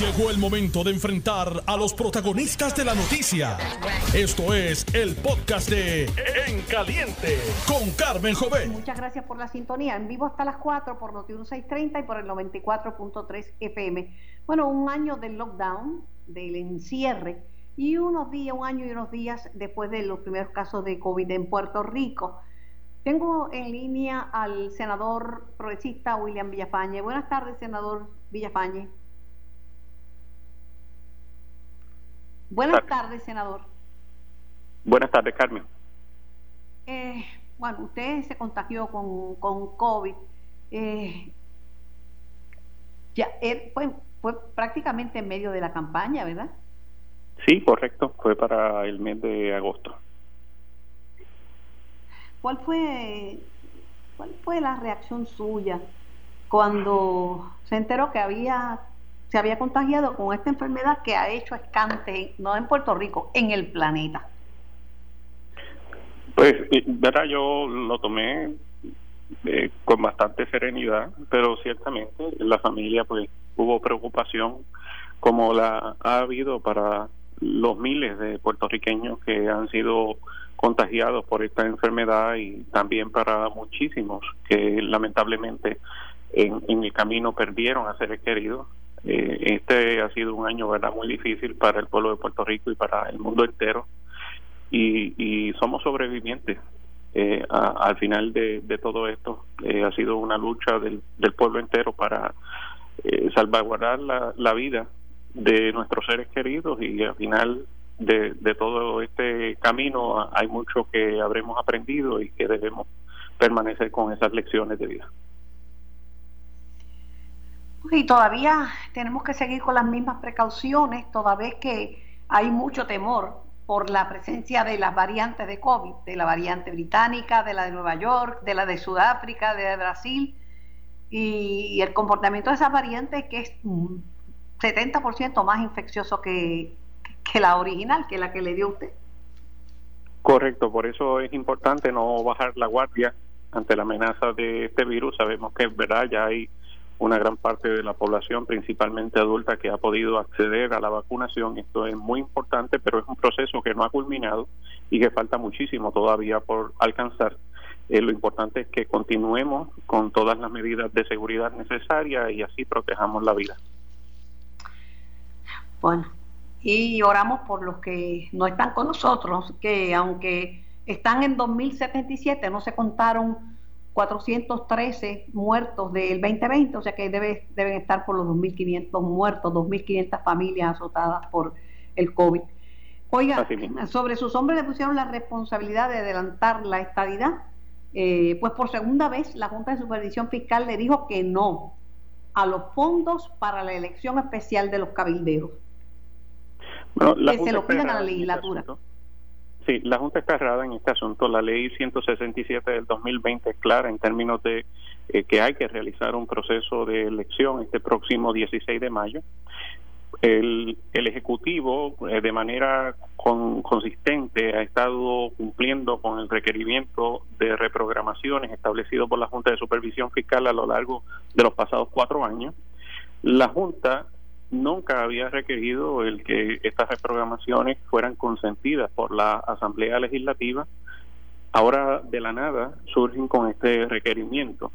Llegó el momento de enfrentar a los protagonistas de la noticia. Esto es el podcast de En Caliente con Carmen Jovet. Muchas gracias por la sintonía. En vivo hasta las 4 por Noti 1630 y por el 94.3 FM. Bueno, un año del lockdown, del encierre y unos días, un año y unos días después de los primeros casos de COVID en Puerto Rico. Tengo en línea al senador progresista William Villafañe. Buenas tardes, senador Villafañe. Buenas tardes, senador. Buenas tardes, Carmen. Eh, bueno, usted se contagió con, con COVID. Eh, ya, eh, fue, fue prácticamente en medio de la campaña, ¿verdad? Sí, correcto. Fue para el mes de agosto. ¿Cuál fue, cuál fue la reacción suya cuando se enteró que había se había contagiado con esta enfermedad que ha hecho escante, no en Puerto Rico, en el planeta? Pues, verdad, yo lo tomé eh, con bastante serenidad, pero ciertamente en la familia pues hubo preocupación como la ha habido para los miles de puertorriqueños que han sido contagiados por esta enfermedad y también para muchísimos que lamentablemente en, en el camino perdieron a seres queridos eh, este ha sido un año verdad muy difícil para el pueblo de Puerto Rico y para el mundo entero. Y, somos sobrevivientes eh, al final de, todo esto. Eh, ha sido una lucha del, pueblo entero para salvaguardar la, vida de nuestros seres queridos y al final de, de todo este camino hay mucho que habremos aprendido y que debemos permanecer con esas lecciones de vida. Y todavía tenemos que seguir con las mismas precauciones, toda vez que hay mucho temor por la presencia de las variantes de COVID, de la variante británica, de la de Nueva York, de la de Sudáfrica, de Brasil, y, el comportamiento de esas variantes que es 70% más infeccioso que, que la original, que la que le dio usted. Correcto, por eso es importante no bajar la guardia ante la amenaza de este virus. Sabemos que verdad, ya hay una gran parte de la población, principalmente adulta, que ha podido acceder a la vacunación. Esto es muy importante, pero es un proceso que no ha culminado y que falta muchísimo todavía por alcanzar. Eh, lo importante es que continuemos con todas las medidas de seguridad necesarias y así protejamos la vida. Bueno, y oramos por los que no están con nosotros, que aunque están en 2077, no se contaron 413 muertos del 2020, o sea que debe, deben estar por los 2.500 muertos, 2.500 familias azotadas por el COVID. Oiga, sobre sus hombres le pusieron la responsabilidad de adelantar la estadidad. Eh, pues por segunda vez la Junta de Supervisión Fiscal le dijo que no a los fondos para la elección especial de los cabilderos. que se lo pidan a la legislatura. Sí, la Junta está errada en este asunto. La ley 167 del 2020 es clara en términos de eh, que hay que realizar un proceso de elección este próximo 16 de mayo. El, el Ejecutivo, eh, de manera consistente, ha estado cumpliendo con el requerimiento de reprogramaciones establecido por la Junta de Supervisión Fiscal a lo largo de los pasados cuatro años. La Junta nunca había requerido el que estas reprogramaciones fueran consentidas por la Asamblea Legislativa. Ahora de la nada surgen con este requerimiento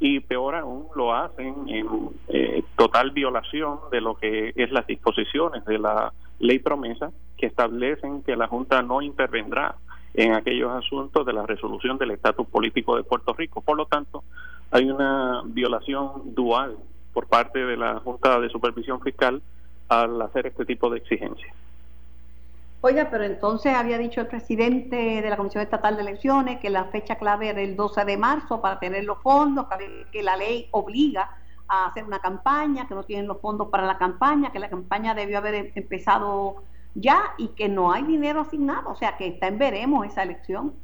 y peor aún lo hacen en eh, total violación de lo que es las disposiciones de la ley promesa que establecen que la Junta no intervendrá en aquellos asuntos de la resolución del estatus político de Puerto Rico. Por lo tanto, hay una violación dual por parte de la Junta de Supervisión Fiscal al hacer este tipo de exigencias. Oiga, pero entonces había dicho el presidente de la Comisión Estatal de Elecciones que la fecha clave era el 12 de marzo para tener los fondos, que la ley obliga a hacer una campaña, que no tienen los fondos para la campaña, que la campaña debió haber empezado ya y que no hay dinero asignado, o sea que está en veremos esa elección.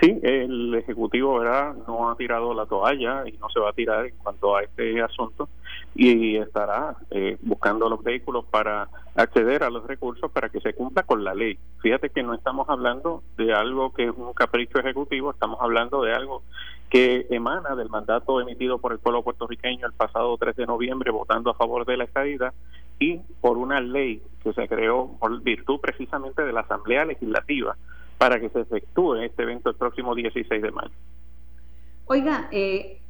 Sí, el Ejecutivo ¿verdad? no ha tirado la toalla y no se va a tirar en cuanto a este asunto. y estará eh, buscando los vehículos para acceder a los recursos para que se cumpla con la ley. Fíjate que no estamos hablando de algo que es un capricho ejecutivo, estamos hablando de algo que emana del mandato emitido por el pueblo puertorriqueño el pasado 3 de noviembre votando a favor de la estadía y por una ley que se creó por virtud precisamente de la Asamblea Legislativa para que se efectúe este evento el próximo 16 de mayo. Oiga, eh,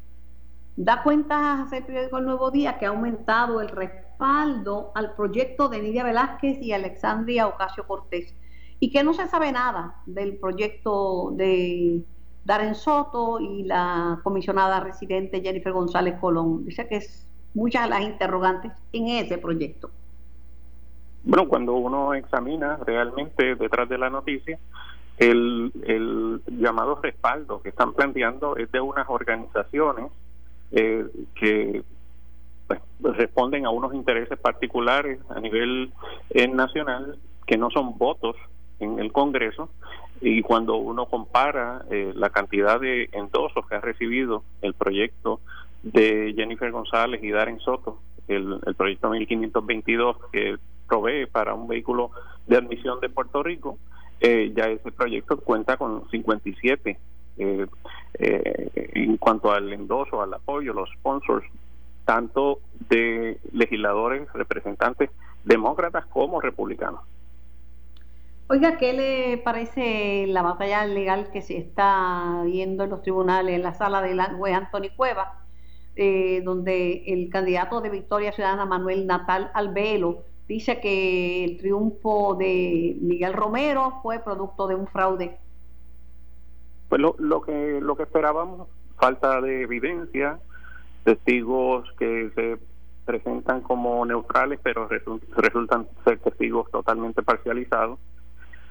da cuenta hace periódico El Nuevo Día que ha aumentado el respaldo al proyecto de Nidia Velázquez y Alexandria Ocasio Cortés y que no se sabe nada del proyecto de Darren Soto y la comisionada residente Jennifer González Colón. Dice que es muchas las interrogantes en ese proyecto. Bueno, cuando uno examina realmente detrás de la noticia, el, llamado respaldo que están planteando es de unas organizaciones eh, que pues, responden a unos intereses particulares a nivel eh, nacional que no son votos en el Congreso. Y cuando uno compara eh, la cantidad de endosos que ha recibido el proyecto de Jennifer González y Darren Soto, el, el proyecto 1522 que provee para un vehículo de admisión de Puerto Rico, eh, ya ese proyecto cuenta con 57 eh, eh, en cuanto al endoso, al apoyo, los sponsors, tanto de legisladores, representantes demócratas como republicanos. Oiga, ¿qué le parece la batalla legal que se está viendo en los tribunales, en la sala de la juez Anthony Cueva, eh, donde el candidato de Victoria Ciudadana, Manuel Natal Albelo, dice que el triunfo de Miguel Romero fue producto de un fraude. Pues lo, lo que lo que esperábamos, falta de evidencia, testigos que se presentan como neutrales, pero resultan ser testigos totalmente parcializados.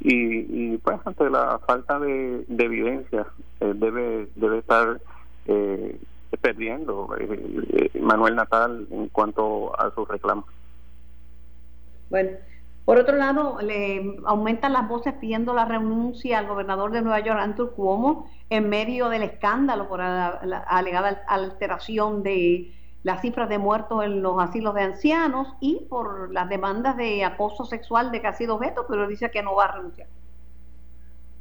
Y, y pues ante la falta de, evidencia eh, debe debe estar eh, perdiendo eh, Manuel Natal en cuanto a sus reclamos. Bueno, por otro lado, le aumentan las voces pidiendo la renuncia al gobernador de Nueva York, Andrew Cuomo, en medio del escándalo por la, alegada alteración de las cifras de muertos en los asilos de ancianos y por las demandas de acoso sexual de que ha sido objeto, pero dice que no va a renunciar.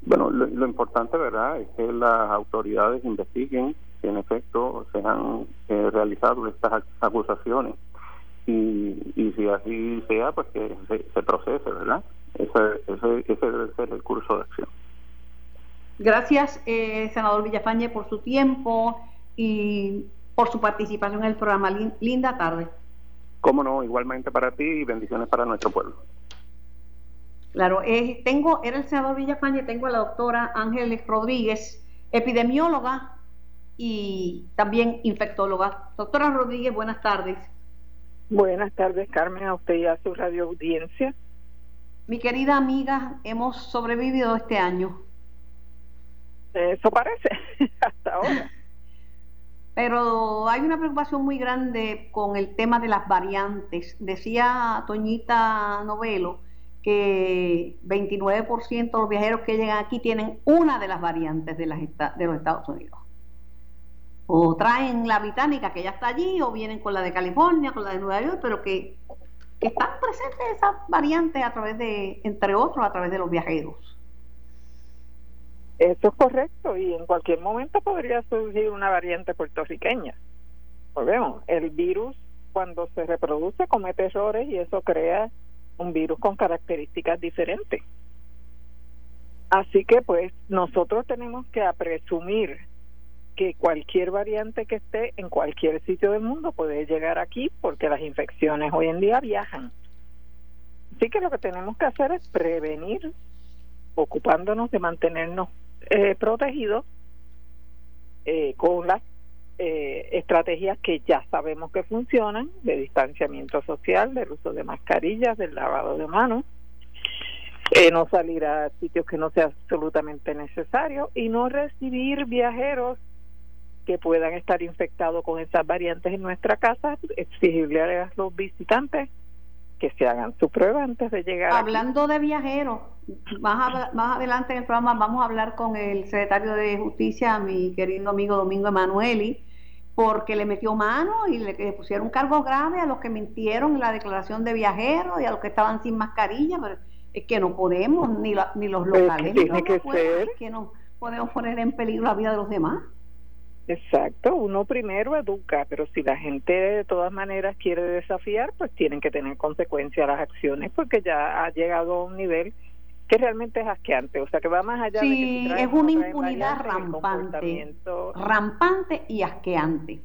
Bueno, lo, importante, ¿verdad?, es que las autoridades investiguen si en efecto se han eh, realizado estas acusaciones y, y si así sea, pues que se, procese, ¿verdad? Ese, ese, ese debe ser el curso de acción. Gracias, eh, senador Villafañe, por su tiempo y por su participación en el programa. Linda tarde. Cómo no, igualmente para ti y bendiciones para nuestro pueblo. Claro, eh, tengo, era el senador Villafañe, tengo a la doctora Ángeles Rodríguez, epidemióloga y también infectóloga. Doctora Rodríguez, buenas tardes. Buenas tardes, Carmen, a usted y a su radio audiencia. Mi querida amiga, hemos sobrevivido este año. Eso parece, hasta ahora. Pero hay una preocupación muy grande con el tema de las variantes. Decía Toñita Novelo que 29% de los viajeros que llegan aquí tienen una de las variantes de, las, de los Estados Unidos o traen la británica que ya está allí, o vienen con la de California, con la de Nueva York, pero que, están presentes esas variantes a través de, entre otros, a través de los viajeros. Eso es correcto, y en cualquier momento podría surgir una variante puertorriqueña. Volvemos, el virus cuando se reproduce comete errores y eso crea un virus con características diferentes. Así que pues nosotros tenemos que presumir que cualquier variante que esté en cualquier sitio del mundo puede llegar aquí porque las infecciones hoy en día viajan. Así que lo que tenemos que hacer es prevenir, ocupándonos de mantenernos eh, protegidos eh, con las eh, estrategias que ya sabemos que funcionan, de distanciamiento social, del uso de mascarillas, del lavado de manos, no salir a sitios que no sea absolutamente necesario y no recibir viajeros que puedan estar infectados con esas variantes en nuestra casa, exigirle a los visitantes que se hagan su prueba antes de llegar. Hablando de viajeros, más, más adelante en el programa vamos a hablar con el secretario de Justicia, mi querido amigo Domingo Emanueli, porque le metió mano y le, pusieron cargos graves a los que mintieron en la declaración de viajeros y a los que estaban sin mascarilla, pero es que no podemos, ni, ni los pues locales, tiene que ser. que no podemos poner en peligro la vida de los demás. Exacto, uno primero educa, pero si la gente de todas maneras quiere desafiar, pues tienen que tener consecuencias las acciones, porque ya ha llegado a un nivel que realmente es asqueante, o sea que va más allá de que es una impunidad rampante, rampante y asqueante.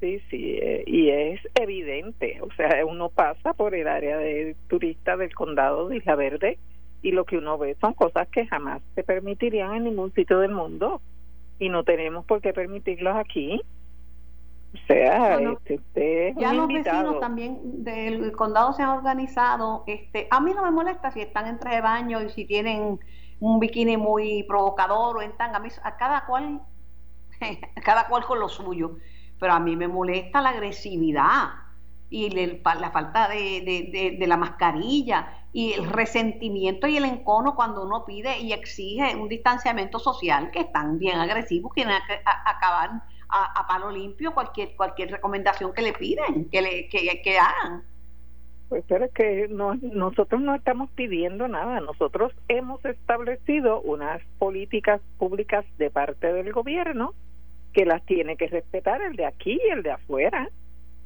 Sí, sí, eh, y es evidente, o sea, uno pasa por el área de turista del condado de Isla Verde y lo que uno ve son cosas que jamás se permitirían en ningún sitio del mundo y no tenemos por qué permitirlos aquí. O sea, este, ya los vecinos también del condado se han organizado. Este, a mí no me molesta si están en traje de baño y si tienen un bikini muy provocador o en tanga. A, cada cual, cada cual con lo suyo. Pero a mí me molesta la agresividad y la falta de, de, la mascarilla y el resentimiento y el encono cuando uno pide y exige un distanciamiento social que están bien agresivos, quieren acabar a, palo limpio cualquier cualquier recomendación que le piden, que, le, que, que hagan. Pues pero es que no, nosotros no estamos pidiendo nada, nosotros hemos establecido unas políticas públicas de parte del gobierno que las tiene que respetar el de aquí y el de afuera.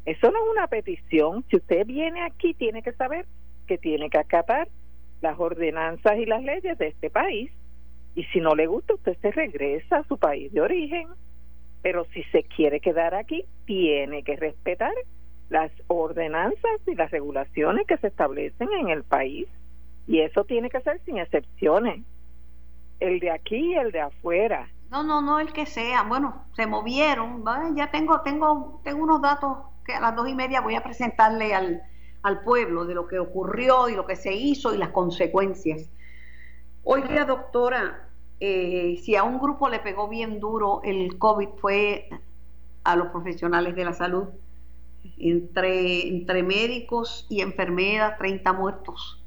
Eso no es una petición. Si usted viene aquí, tiene que saber que tiene que acatar las ordenanzas y las leyes de este país. Y si no le gusta, usted se regresa a su país de origen. Pero si se quiere quedar aquí, tiene que respetar las ordenanzas y las regulaciones que se establecen en el país. Y eso tiene que ser sin excepciones. El de aquí y el de afuera. No, no, no el que sea. Bueno, se movieron. Ya tengo, tengo, tengo unos datos que a las dos y media voy a presentarle al, al pueblo de lo que ocurrió y lo que se hizo y las consecuencias. Oiga, doctora, eh, si a un grupo le pegó bien duro el COVID fue a los profesionales de la salud, entre, entre médicos y enfermeras, 30 muertos.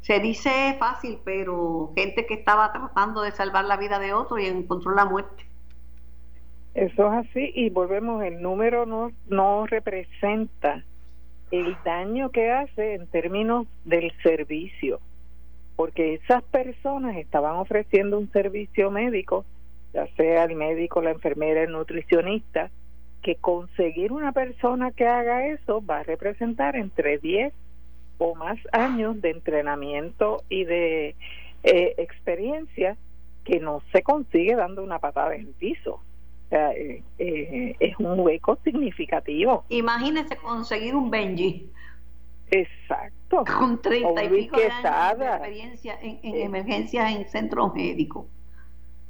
Se dice fácil, pero gente que estaba tratando de salvar la vida de otro y encontró la muerte. Eso es así y volvemos, el número no, no representa el daño que hace en términos del servicio, porque esas personas estaban ofreciendo un servicio médico, ya sea el médico, la enfermera, el nutricionista, que conseguir una persona que haga eso va a representar entre 10 o más años de entrenamiento y de eh, experiencia que no se consigue dando una patada en el piso. Eh, eh, es un hueco significativo. Imagínese conseguir un Benji. Exacto. Con 30 y pico de años de experiencia en, en emergencias en centros médicos.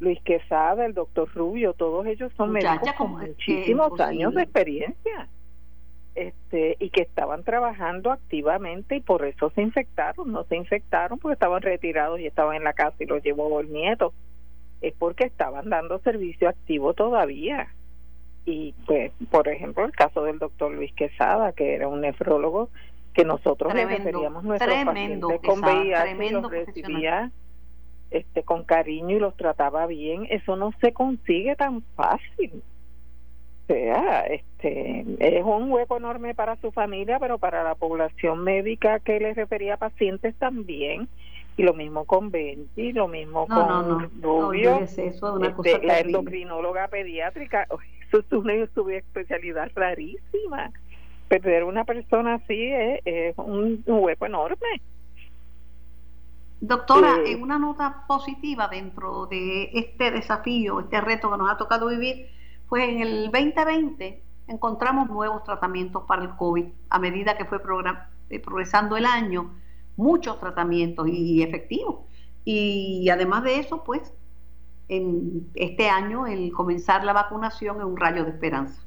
Luis Quesada, el doctor Rubio, todos ellos son médicos con muchísimos años de experiencia. Este, y que estaban trabajando activamente y por eso se infectaron, no se infectaron porque estaban retirados y estaban en la casa y los llevó el nieto es porque estaban dando servicio activo todavía. Y pues, por ejemplo, el caso del doctor Luis Quesada, que era un nefrólogo que nosotros le referíamos nuestros pacientes con VIH y los recibía este con cariño y los trataba bien, eso no se consigue tan fácil. O sea, este es un hueco enorme para su familia, pero para la población médica que le refería a pacientes también y lo mismo con Benji, lo mismo con no, Rubio, este, la endocrinóloga pediátrica, eso es una especialidad rarísima. Perder una persona así es, un, hueco enorme. Doctora, eh, en una nota positiva dentro de este desafío, este reto que nos ha tocado vivir, pues en el 2020 encontramos nuevos tratamientos para el COVID a medida que fue eh, progresando el año muchos tratamientos y efectivos. Y además de eso, pues, en este año el comenzar la vacunación es un rayo de esperanza.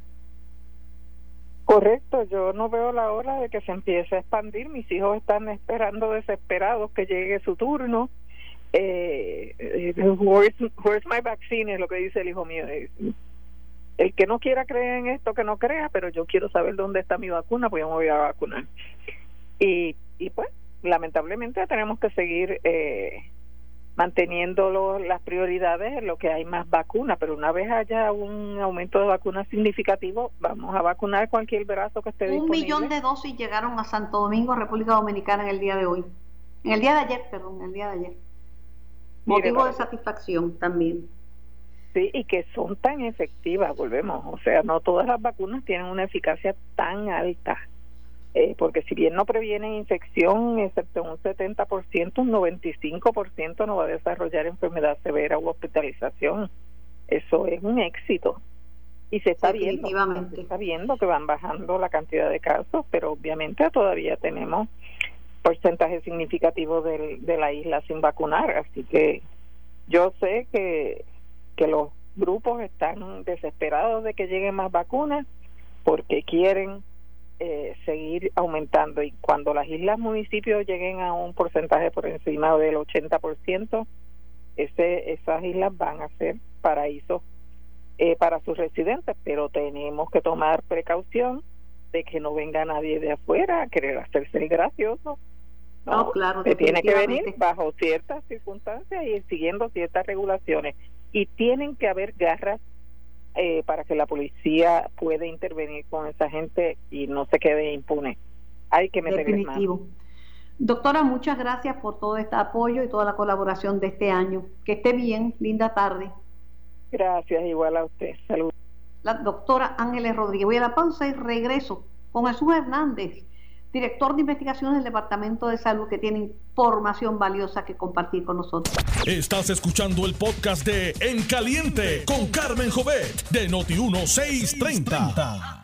Correcto, yo no veo la hora de que se empiece a expandir. Mis hijos están esperando desesperados que llegue su turno. Eh, eh where's, my vaccine? Es lo que dice el hijo mío. El que no quiera creer en esto, que no crea, pero yo quiero saber dónde está mi vacuna, pues yo me voy a vacunar. Y, y pues lamentablemente tenemos que seguir eh, manteniendo las prioridades en lo que hay más vacunas, pero una vez haya un aumento de vacunas significativo, vamos a vacunar cualquier brazo que esté un disponible. Un millón de dosis llegaron a Santo Domingo, República Dominicana, en el día de hoy. En el día de ayer, perdón, en el día de ayer. Motivo de satisfacción también. Sí, y que son tan efectivas, volvemos. O sea, no todas las vacunas tienen una eficacia tan alta. Eh, porque si bien no previenen infección, excepto un 70%, un 95% no va a desarrollar enfermedad severa u hospitalización. Eso es un éxito. Y se está viendo, se está viendo que van bajando la cantidad de casos, pero obviamente todavía tenemos porcentaje significativo de, de la isla sin vacunar, así que yo sé que, que los grupos están desesperados de que lleguen más vacunas porque quieren eh, seguir aumentando y cuando las islas municipios lleguen a un porcentaje por encima del 80%, ese, esas islas van a ser paraísos eh, para sus residentes, pero tenemos que tomar precaución de que no venga nadie de afuera a querer hacerse el gracioso. No, claro, que tiene que venir bajo ciertas circunstancias y siguiendo ciertas regulaciones. Y tienen que haber garras eh, para que la policía pueda intervenir con esa gente y no se quede impune. Hay que meter Definitivo. Doctora, muchas gracias por todo este apoyo y toda la colaboración de este año. Que esté bien, linda tarde. Gracias, igual a usted. Saludos. La doctora Ángeles Rodríguez. Voy a la pausa y regreso con Jesús Hernández, director de investigaciones del Departamento de Salud, que tiene información valiosa que compartir con nosotros. Estás escuchando el podcast de En Caliente con Carmen Jovet de Noti1630.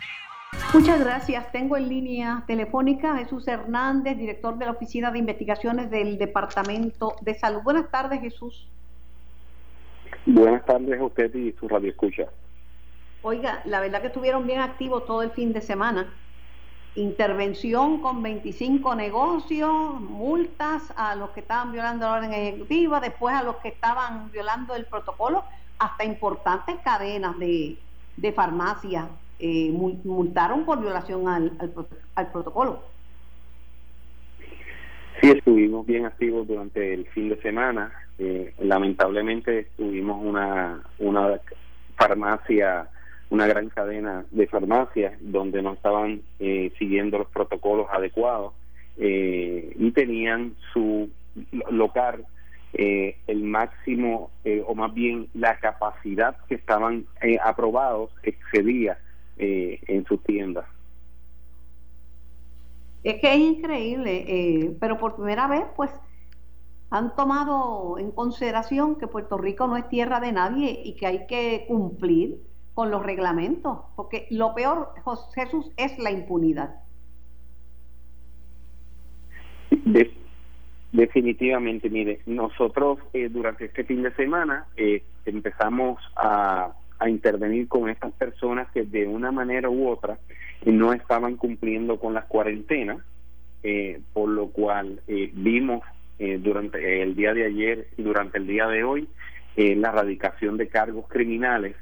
Muchas gracias. Tengo en línea telefónica a Jesús Hernández, director de la Oficina de Investigaciones del Departamento de Salud. Buenas tardes, Jesús. Buenas tardes a usted y su radio escucha. Oiga, la verdad que estuvieron bien activos todo el fin de semana intervención con 25 negocios, multas a los que estaban violando la orden ejecutiva, después a los que estaban violando el protocolo, hasta importantes cadenas de, de farmacias eh, multaron por violación al, al, protocolo. Sí, estuvimos bien activos durante el fin de semana. Eh, lamentablemente tuvimos una, una farmacia una gran cadena de farmacias donde no estaban eh, siguiendo los protocolos adecuados eh, y tenían su local eh, el máximo o más bien la capacidad que estaban aprobados excedía en sus tiendas. Es que es increíble, pero por primera vez pues han tomado en consideración que Puerto Rico no es tierra de nadie y que hay que cumplir con los reglamentos, porque lo peor, Jesús, es la impunidad. definitivamente, mire, nosotros eh, durante este fin de semana eh, empezamos a, intervenir con estas personas que de una manera u otra no estaban cumpliendo con las cuarentenas, eh, por lo cual vimos durante el día de ayer y durante el día de hoy la erradicación de cargos criminales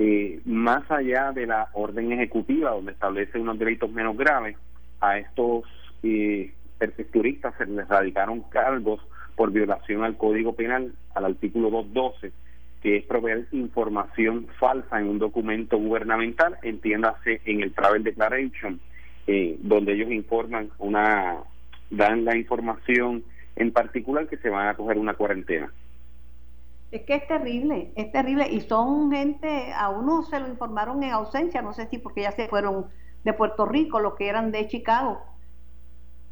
eh, más allá de la orden ejecutiva donde establece unos delitos menos graves, a estos eh, perfecturistas se les radicaron cargos por violación al Código Penal, al artículo 212, que es proveer información falsa en un documento gubernamental, entiéndase en el Travel Declaration, eh, donde ellos informan una, dan la información en particular que se van a coger una cuarentena. Es que es terrible, es terrible. Y son gente, a uno se lo informaron en ausencia, no sé si porque ya se fueron de Puerto Rico, los que eran de Chicago.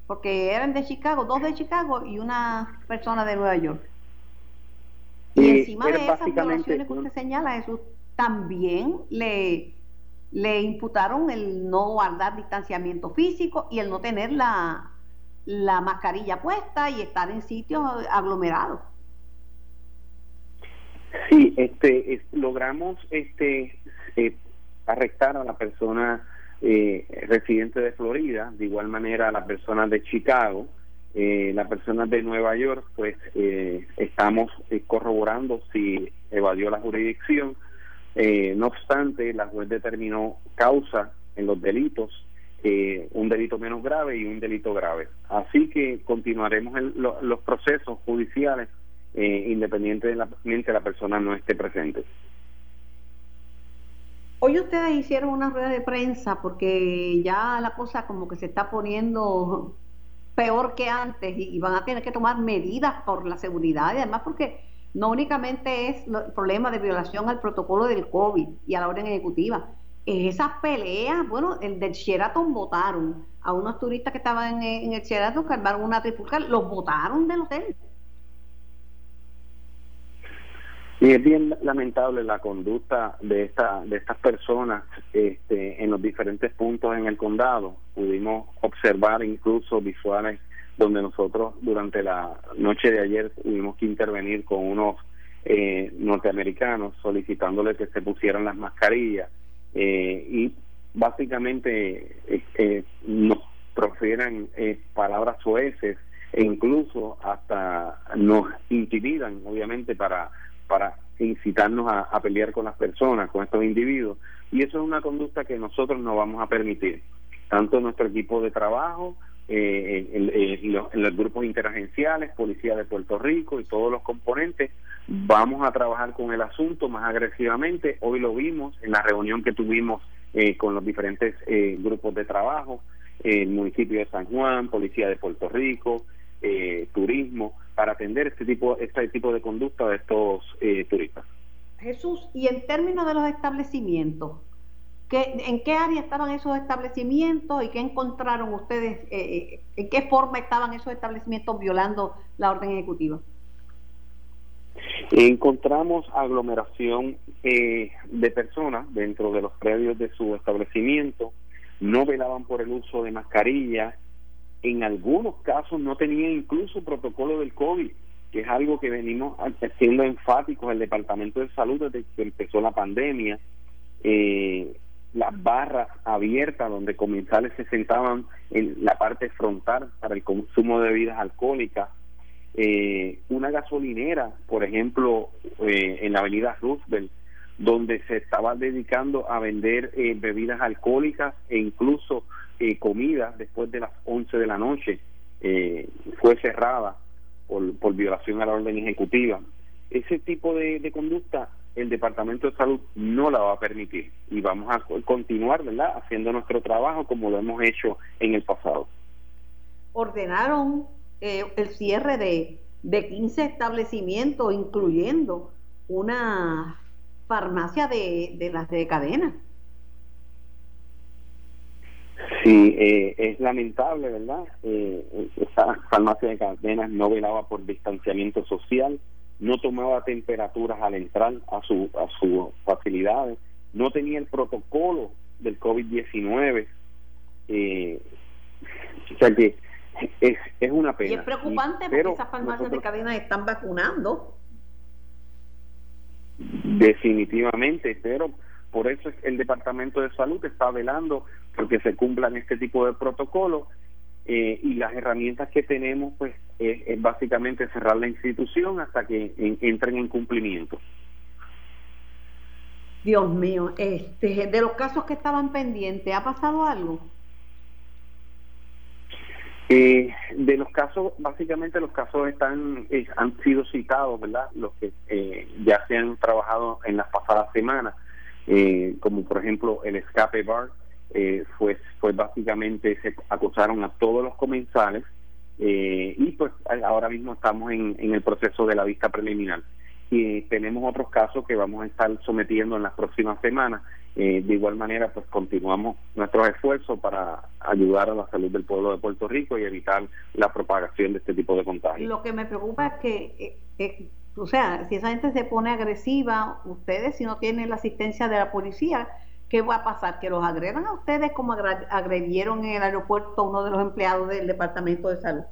Porque eran de Chicago, dos de Chicago y una persona de Nueva York. Y, encima de esas violaciones que usted señala, eso también le, le imputaron el no guardar distanciamiento físico y el no tener la, la mascarilla puesta y estar en sitios aglomerados. Sí, este, logramos este eh, arrestar a la persona eh, residente de Florida, de igual manera a la persona de Chicago, eh, la persona de Nueva York, pues eh, estamos corroborando si evadió la jurisdicción. no obstante, la juez determinó causa en los delitos, un delito menos grave y un delito grave. Así que continuaremos los procesos judiciales eh, independientemente de la persona no esté presente. Hoy ustedes hicieron una rueda de prensa porque ya la cosa como que se está poniendo peor que antes y, van a tener que tomar medidas por la seguridad y además porque no únicamente es el problema de violación al protocolo del COVID y a la orden ejecutiva, esas peleas, bueno, el del Sheraton votaron a unos turistas que estaban en, el Sheraton que armaron una trifulca, los votaron del hotel. Y es bien lamentable la conducta de esta de estas personas este, en los diferentes puntos en el condado. Pudimos observar incluso visuales donde nosotros durante la noche de ayer tuvimos que intervenir con unos eh, norteamericanos solicitándoles que se pusieran las mascarillas eh, y básicamente eh, eh, nos profieran palabras sueces e incluso hasta nos intimidan obviamente para para incitarnos a, pelear con las personas, con estos individuos. Y eso es una conducta que nosotros no vamos a permitir. Tanto nuestro equipo de trabajo, eh, los, los, grupos interagenciales, Policía de Puerto Rico y todos los componentes, vamos a trabajar con el asunto más agresivamente. Hoy lo vimos en la reunión que tuvimos eh, con los diferentes eh, grupos de trabajo, el municipio de San Juan, Policía de Puerto Rico, Turismo para atender este tipo, este tipo de conducta de estos eh, turistas. Jesús, y en términos de los establecimientos, ¿qué, ¿en qué área estaban esos establecimientos y qué encontraron ustedes, eh, eh, en qué forma estaban esos establecimientos violando la orden ejecutiva? Encontramos aglomeración de personas dentro de los predios de su establecimiento, no velaban por el uso de mascarillas, en algunos casos no tenía incluso protocolo del COVID, que es algo que venimos siendo enfáticos el Departamento de Salud desde que empezó la pandemia. Eh, las barras abiertas donde comensales se sentaban en la parte frontal para el consumo de bebidas alcohólicas. Eh, una gasolinera, por ejemplo, eh, en la avenida Roosevelt, donde se estaba dedicando a vender bebidas alcohólicas e incluso eh, comida después de las 11 de la noche eh, fue cerrada por, por violación a la orden ejecutiva. Ese tipo de, conducta el Departamento de Salud no la va a permitir y vamos a continuar, ¿verdad?, haciendo nuestro trabajo como lo hemos hecho en el pasado. Ordenaron eh, el cierre de, de 15 establecimientos, incluyendo una farmacia de, de las de cadena. Sí, eh, es lamentable, ¿verdad? Eh, esa farmacia de cadenas no velaba por distanciamiento social, no tomaba temperaturas al entrar a, su, a sus facilidades, no tenía el protocolo del COVID-19. Eh, o sea que es, es una pena. Y es preocupante porque esas farmacias de cadenas están vacunando. Definitivamente, pero por eso el Departamento de Salud está velando porque se cumplan este tipo de protocolos eh, y las herramientas que tenemos pues es, básicamente cerrar la institución hasta que entren en cumplimiento. Dios mío, este, de los casos que estaban pendientes, ¿ha pasado algo? Eh, de los casos, básicamente los casos están eh, han sido citados, ¿verdad? Los que ya se han trabajado en las pasadas semanas eh, como por ejemplo el escape bar, eh, fue, fue básicamente se acusaron a todos los comensales eh, y pues ahora mismo estamos en, en el proceso de la vista preliminar. Y tenemos otros casos que vamos a estar sometiendo en las próximas semanas. de igual manera, pues continuamos nuestros esfuerzos para ayudar a la salud del pueblo de Puerto Rico y evitar la propagación de este tipo de contagios. Lo que me preocupa es que o sea, si esa gente se pone agresiva, ustedes si no tienen la asistencia de la policía, ¿qué va a pasar? ¿Que los agredan a ustedes como agredieron en el aeropuerto a uno de los empleados del Departamento de Salud?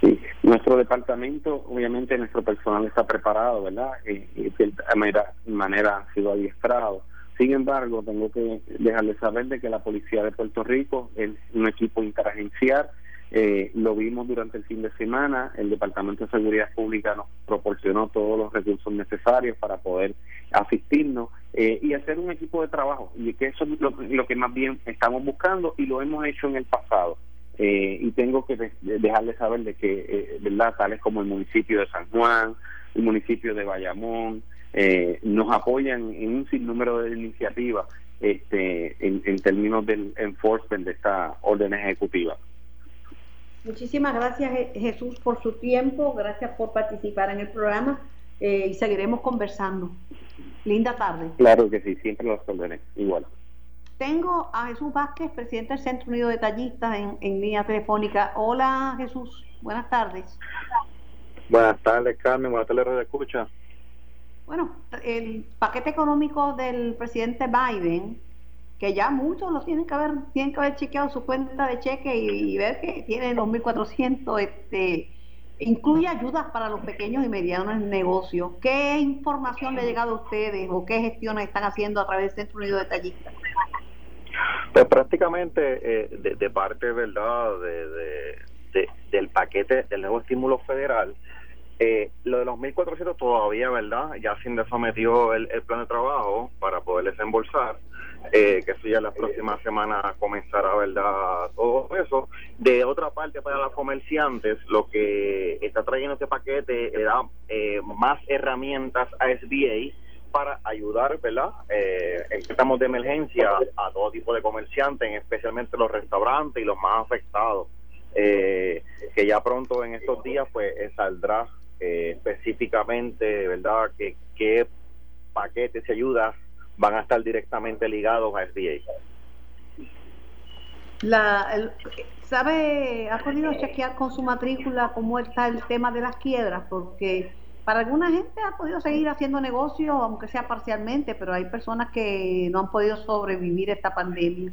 Sí, nuestro departamento, obviamente nuestro personal está preparado, ¿verdad? Eh, y de manera, manera ha sido adiestrado. Sin embargo, tengo que dejarles saber de que la Policía de Puerto Rico es un equipo interagencial eh, lo vimos durante el fin de semana, el Departamento de Seguridad Pública nos proporcionó todos los recursos necesarios para poder asistirnos eh, y hacer un equipo de trabajo, y que eso es lo, que más bien estamos buscando y lo hemos hecho en el pasado. eh, y tengo que dejarles saber de que, eh, ¿verdad? Tales como el municipio de San Juan, el municipio de Bayamón, eh, nos apoyan en un sinnúmero de iniciativas este, en, en términos del enforcement de esta orden ejecutiva. Muchísimas gracias Jesús por su tiempo, gracias por participar en el programa y seguiremos conversando. Linda tarde. Claro que sí, siempre los ordené, igual. Tengo a Jesús Vázquez, presidente del Centro Unido de Tallistas, en, en línea telefónica. Hola Jesús, buenas tardes. Buenas tardes Carmen, buenas tardes Radio Escucha. Bueno, el paquete económico del presidente Biden, que ya muchos lo tienen que haber, tienen que haber chequeado su cuenta de cheque y, ver que tiene 2.400, este, incluye ayudas para los pequeños y medianos negocios. ¿Qué información le ha llegado a ustedes o qué gestiones están haciendo a través del Centro Unido de Tallistas? Pues prácticamente eh, de, parte, ¿verdad?, de, del paquete del nuevo estímulo federal, eh, lo de los 1.400 todavía, ¿verdad? Ya se sometió el, el plan de trabajo para poder desembolsar, eh, que eso ya la próxima semana comenzará, ¿verdad? Todo eso. De otra parte, para los comerciantes, lo que está trayendo este paquete da más herramientas a SBA para ayudar, ¿verdad? Eh, estamos de emergencia a todo tipo de comerciantes, especialmente los restaurantes y los más afectados, eh, que ya pronto en estos días pues eh, saldrá eh, específicamente, ¿verdad? Que qué paquetes y ayudas van a estar directamente ligados a SBA. La, ¿Sabe, ha podido chequear con su matrícula cómo está el tema de las quiebras? Porque para alguna gente ha podido seguir haciendo negocio, aunque sea parcialmente, pero hay personas que no han podido sobrevivir esta pandemia.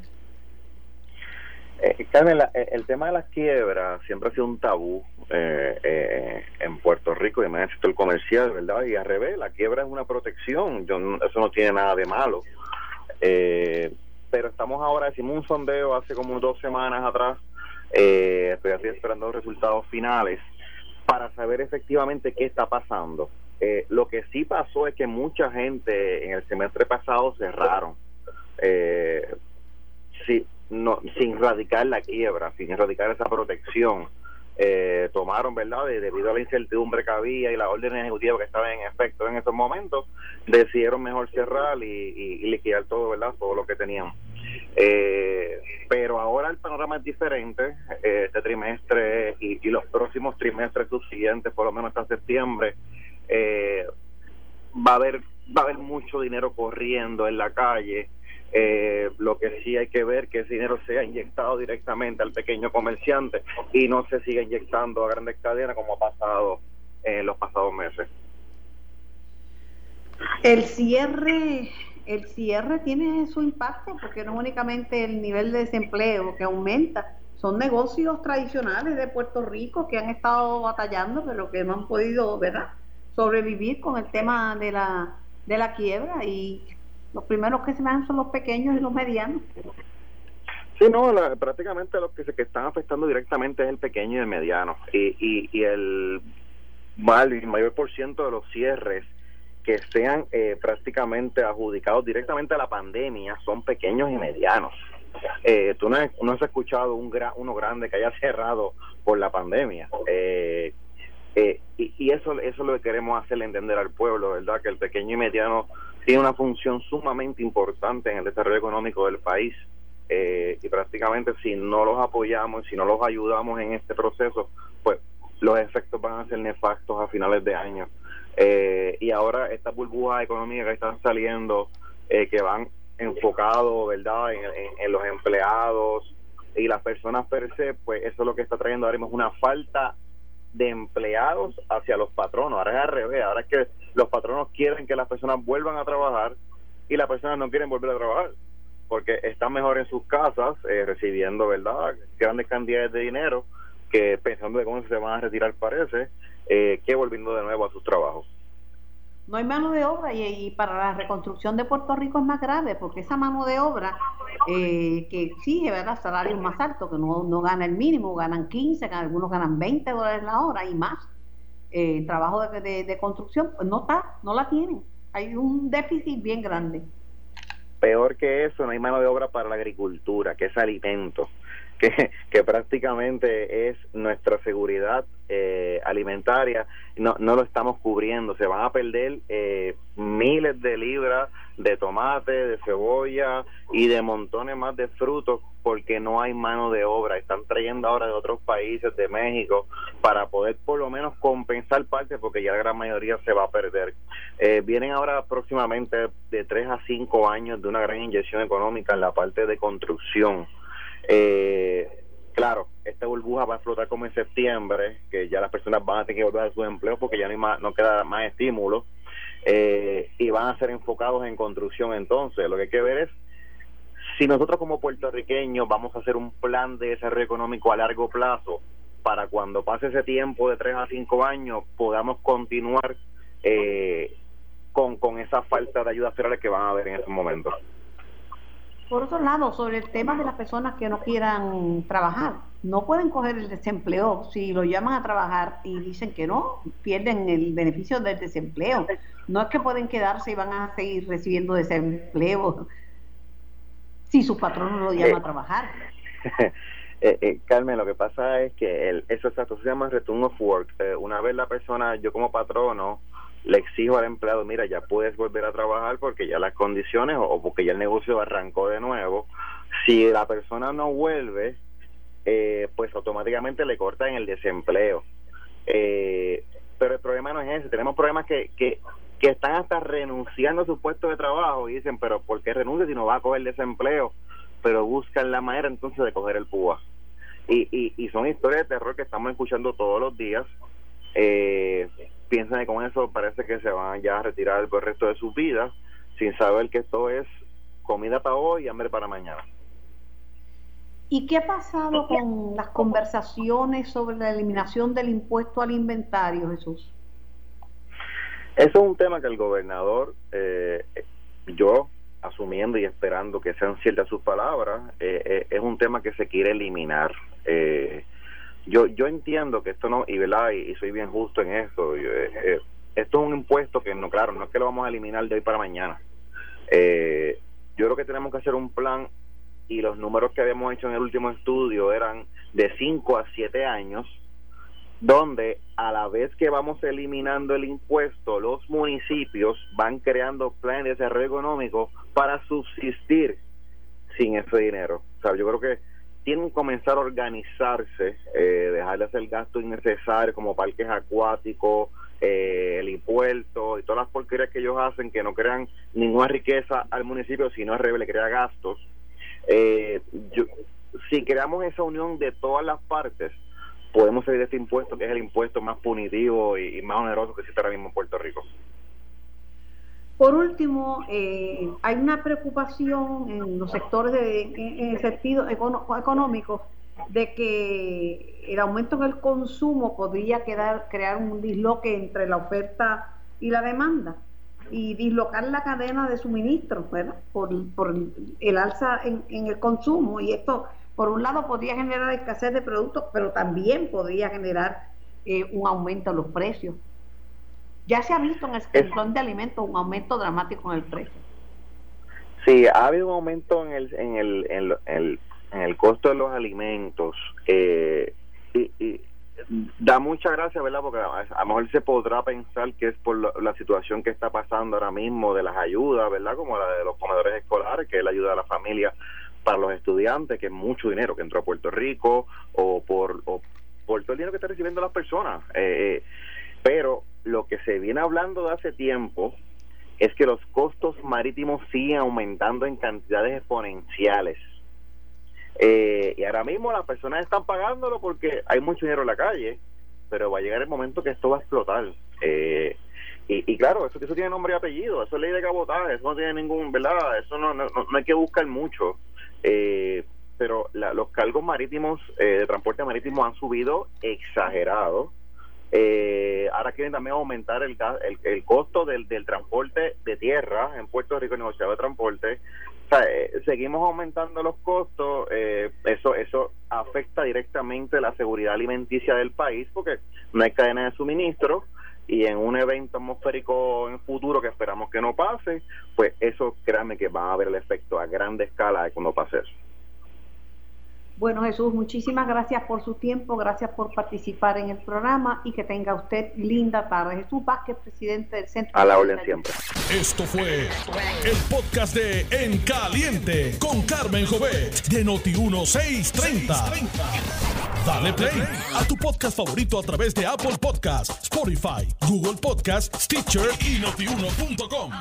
Eh, Carmen, eh, el tema de las quiebras siempre ha sido un tabú eh, eh, en Puerto Rico y en el sector comercial, ¿verdad? Y al revés, la quiebra es una protección, yo, eso no tiene nada de malo. pero estamos ahora, hicimos un sondeo hace como dos semanas atrás, estoy así esperando los resultados finales para saber efectivamente qué está pasando. Eh, lo que sí pasó es que mucha gente en el semestre pasado cerraron, eh, no, sin radicar la quiebra, sin erradicar esa protección. Eh, tomaron, ¿verdad? debido a la incertidumbre que había y la orden ejecutiva que estaba en efecto en esos momentos, decidieron mejor cerrar y, y, y liquidar todo, ¿verdad? Todo lo que tenían. Eh, pero ahora el panorama es diferente. Eh, este trimestre y, los próximos trimestres subsiguientes, por lo menos hasta septiembre, eh, va a haber va a haber mucho dinero corriendo en la calle. Eh, lo que sí hay que ver que ese dinero sea inyectado directamente al pequeño comerciante y no se siga inyectando a grandes cadenas como ha pasado en los pasados meses. El cierre el cierre tiene su impacto porque no únicamente el nivel de desempleo que aumenta, son negocios tradicionales de Puerto Rico que han estado batallando, pero que no han podido, ¿verdad?, sobrevivir con el tema de la, de la quiebra y los primeros que se van son los pequeños y los medianos. Sí, no, prácticamente los que se que están afectando directamente es el pequeño y el mediano. Y, y, el, mayor por ciento de los cierres que sean eh, prácticamente adjudicados directamente a la pandemia son pequeños y medianos. Eh, tú no, has escuchado un uno grande que haya cerrado por la pandemia. Eh, eh, y, y, eso, eso es lo que queremos hacerle entender al pueblo, ¿verdad? Que el pequeño y mediano tiene una función sumamente importante en el desarrollo económico del país. y prácticamente si no los apoyamos, si no los ayudamos en este proceso, pues los efectos van a ser nefastos a finales de año. Eh, y ahora estas burbujas económicas que están saliendo, eh, que van enfocados, ¿verdad?, en, los empleados y las personas per se, pues eso es lo que está trayendo ahora mismo una falta de empleados hacia los patronos. Ahora es al revés, ahora es que los patronos quieren que las personas vuelvan a trabajar y las personas no quieren volver a trabajar porque están mejor en sus casas eh, recibiendo, ¿verdad?, grandes cantidades de dinero que pensando de cómo se van a retirar parece eh, que volviendo de nuevo a sus trabajos. No hay mano de obra y, para la reconstrucción de Puerto Rico es más grave porque esa mano de obra eh, que exige ¿verdad? salarios más altos, que no, no gana el mínimo, ganan 15, algunos ganan 20 dólares la hora y más, eh, trabajo de, de, construcción, pues no está, no la tienen. Hay un déficit bien grande. Peor que eso, no hay mano de obra para la agricultura, que es alimento. Que, que prácticamente es nuestra seguridad eh, alimentaria, no, no lo estamos cubriendo. Se van a perder eh, miles de libras de tomate, de cebolla y de montones más de frutos porque no hay mano de obra. Están trayendo ahora de otros países, de México, para poder por lo menos compensar parte porque ya la gran mayoría se va a perder. Eh, vienen ahora próximamente de 3 a 5 años de una gran inyección económica en la parte de construcción. Eh, claro, esta burbuja va a explotar como en septiembre, que ya las personas van a tener que volver a sus empleos porque ya no, hay más, no queda más estímulo eh, y van a ser enfocados en construcción entonces. Lo que hay que ver es si nosotros como puertorriqueños vamos a hacer un plan de desarrollo económico a largo plazo para cuando pase ese tiempo de 3 a 5 años podamos continuar eh, con, con esa falta de ayudas federales que van a haber en ese momento. Por otro lado, sobre el tema de las personas que no quieran trabajar, no pueden coger el desempleo si lo llaman a trabajar y dicen que no, pierden el beneficio del desempleo. No es que pueden quedarse y van a seguir recibiendo desempleo si su patrón no lo llama a trabajar. Eh, eh, Carmen, lo que pasa es que el, eso, eso se llama return of work. Eh, una vez la persona, yo como patrono, le exijo al empleado, mira, ya puedes volver a trabajar porque ya las condiciones o porque ya el negocio arrancó de nuevo. Si la persona no vuelve, eh, pues automáticamente le cortan el desempleo. Eh, pero el problema no es ese, tenemos problemas que, que, que están hasta renunciando a su puesto de trabajo y dicen, pero ¿por qué renuncia si no va a coger desempleo? Pero buscan la manera entonces de coger el púa. Y, y, y son historias de terror que estamos escuchando todos los días. Eh, piensan que con eso parece que se van ya a retirar por el resto de sus vidas sin saber que esto es comida para hoy y hambre para mañana. ¿Y qué ha pasado con las conversaciones sobre la eliminación del impuesto al inventario, Jesús? Eso es un tema que el gobernador, eh, yo asumiendo y esperando que sean ciertas sus palabras, eh, eh, es un tema que se quiere eliminar. Eh, yo yo entiendo que esto no y verdad y, soy bien justo en esto eh, eh, esto es un impuesto que no claro no es que lo vamos a eliminar de hoy para mañana eh, yo creo que tenemos que hacer un plan y los números que habíamos hecho en el último estudio eran de 5 a 7 años donde a la vez que vamos eliminando el impuesto, los municipios van creando planes de desarrollo económico para subsistir sin ese dinero. O yo creo que tienen que comenzar a organizarse, eh, dejar de hacer gasto innecesario como parques acuáticos, eh, el impuesto y todas las porquerías que ellos hacen que no crean ninguna riqueza al municipio, sino al revés, le crea gastos. Eh, si creamos esa unión de todas las partes, podemos salir este impuesto que es el impuesto más punitivo y, y más oneroso que existe ahora mismo en Puerto Rico. Por último, eh, hay una preocupación en los sectores de, en el sentido económico de que el aumento en el consumo podría quedar, crear un disloque entre la oferta y la demanda y dislocar la cadena de suministro Por, por el alza en, en, el consumo. Y esto por un lado podría generar escasez de productos pero también podría generar eh, un aumento en los precios ya se ha visto en el sector de alimentos un aumento dramático en el precio. Sí, ha habido un aumento en el, en el, en el, en el costo de los alimentos. Eh, y, y, da mucha gracia, ¿verdad? Porque a, lo mejor se podrá pensar que es por la, la, situación que está pasando ahora mismo de las ayudas, ¿verdad? Como la de los comedores escolares, que es la ayuda a la familia para los estudiantes, que es mucho dinero que entró a Puerto Rico, o por, o por todo el dinero que están recibiendo las personas. Eh, pero lo que se viene hablando de hace tiempo es que los costos marítimos siguen aumentando en cantidades exponenciales. Eh, y ahora mismo las personas están pagándolo porque hay mucho dinero en la calle, pero va a llegar el momento que esto va a explotar. Eh, y, claro, eso, eso tiene nombre y apellido, eso es ley de cabotaje, eso no tiene ningún, ¿verdad? Eso no, no, no hay que buscar mucho. Eh, pero la, los cargos marítimos eh, de transporte marítimo han subido exagerado eh, ahora quieren también aumentar el, el, costo del, del, transporte de tierra en Puerto Rico, negociado de transporte. O sea, eh, seguimos aumentando los costos, eh, eso eso afecta directamente la seguridad alimenticia del país porque no hay cadena de suministro y en un evento atmosférico en futuro que esperamos que no pase, pues eso créanme que va a haber el efecto a grande escala de cuando pase eso. Bueno, Jesús, muchísimas gracias por su tiempo, gracias por participar en el programa y que tenga usted linda tarde. Jesús Vázquez, presidente del Centro. A la orden siempre. Esto fue el podcast de En Caliente con Carmen Jovet de Noti1630. Dale play a tu podcast favorito a través de Apple Podcasts, Spotify, Google Podcasts, Stitcher y notiuno.com.